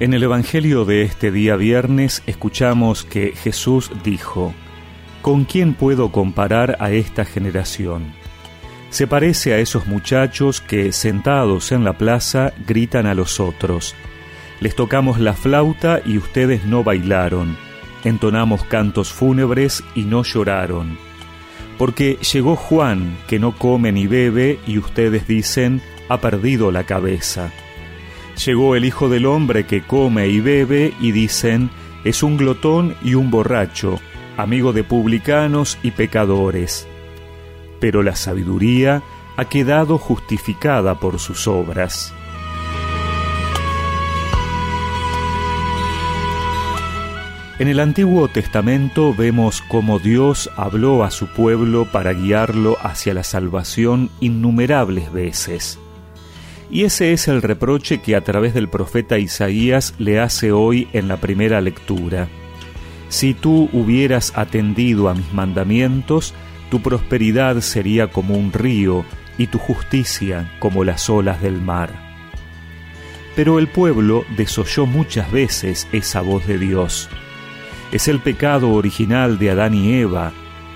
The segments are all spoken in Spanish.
En el Evangelio de este día viernes escuchamos que Jesús dijo, ¿Con quién puedo comparar a esta generación? Se parece a esos muchachos que, sentados en la plaza, gritan a los otros, Les tocamos la flauta y ustedes no bailaron, entonamos cantos fúnebres y no lloraron. Porque llegó Juan, que no come ni bebe, y ustedes dicen, ha perdido la cabeza. Llegó el Hijo del Hombre que come y bebe y dicen, es un glotón y un borracho, amigo de publicanos y pecadores. Pero la sabiduría ha quedado justificada por sus obras. En el Antiguo Testamento vemos cómo Dios habló a su pueblo para guiarlo hacia la salvación innumerables veces. Y ese es el reproche que a través del profeta Isaías le hace hoy en la primera lectura. Si tú hubieras atendido a mis mandamientos, tu prosperidad sería como un río y tu justicia como las olas del mar. Pero el pueblo desoyó muchas veces esa voz de Dios. Es el pecado original de Adán y Eva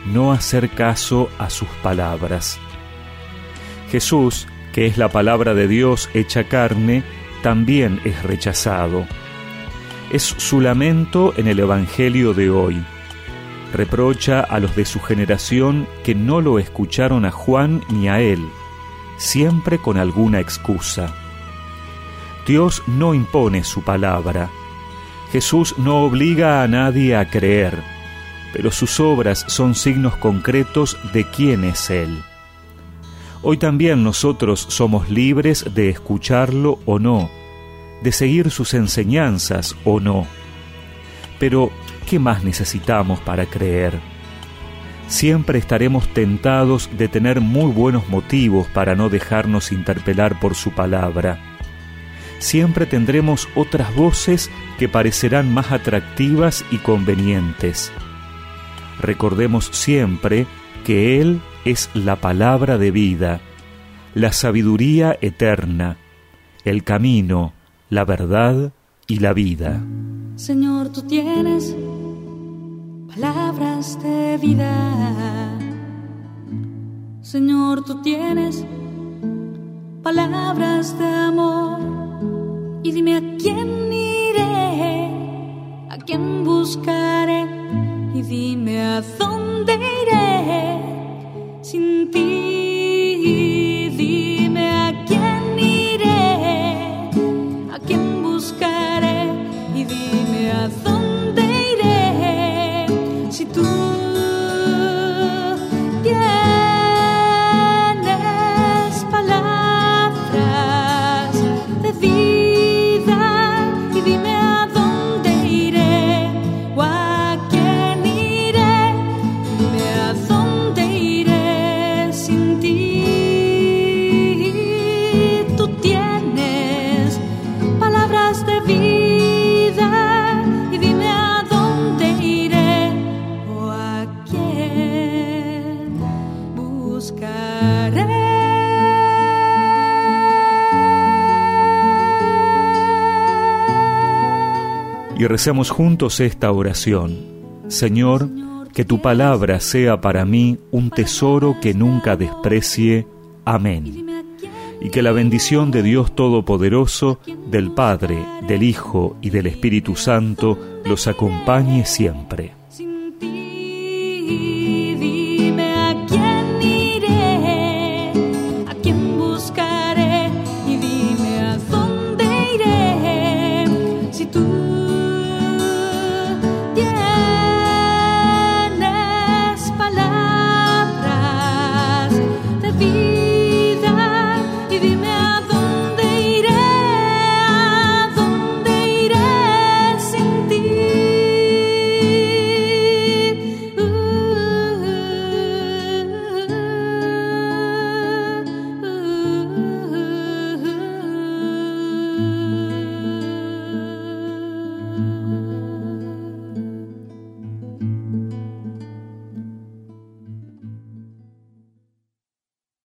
no hacer caso a sus palabras. Jesús que es la palabra de Dios hecha carne, también es rechazado. Es su lamento en el Evangelio de hoy. Reprocha a los de su generación que no lo escucharon a Juan ni a él, siempre con alguna excusa. Dios no impone su palabra. Jesús no obliga a nadie a creer, pero sus obras son signos concretos de quién es Él. Hoy también nosotros somos libres de escucharlo o no, de seguir sus enseñanzas o no. Pero, ¿qué más necesitamos para creer? Siempre estaremos tentados de tener muy buenos motivos para no dejarnos interpelar por su palabra. Siempre tendremos otras voces que parecerán más atractivas y convenientes. Recordemos siempre que Él es la palabra de vida, la sabiduría eterna, el camino, la verdad y la vida. Señor, tú tienes palabras de vida. Señor, tú tienes palabras de amor. Y dime a quién iré, a quién buscaré, y dime a dónde iré you. Y recemos juntos esta oración. Señor, que tu palabra sea para mí un tesoro que nunca desprecie. Amén. Y que la bendición de Dios Todopoderoso, del Padre, del Hijo y del Espíritu Santo los acompañe siempre.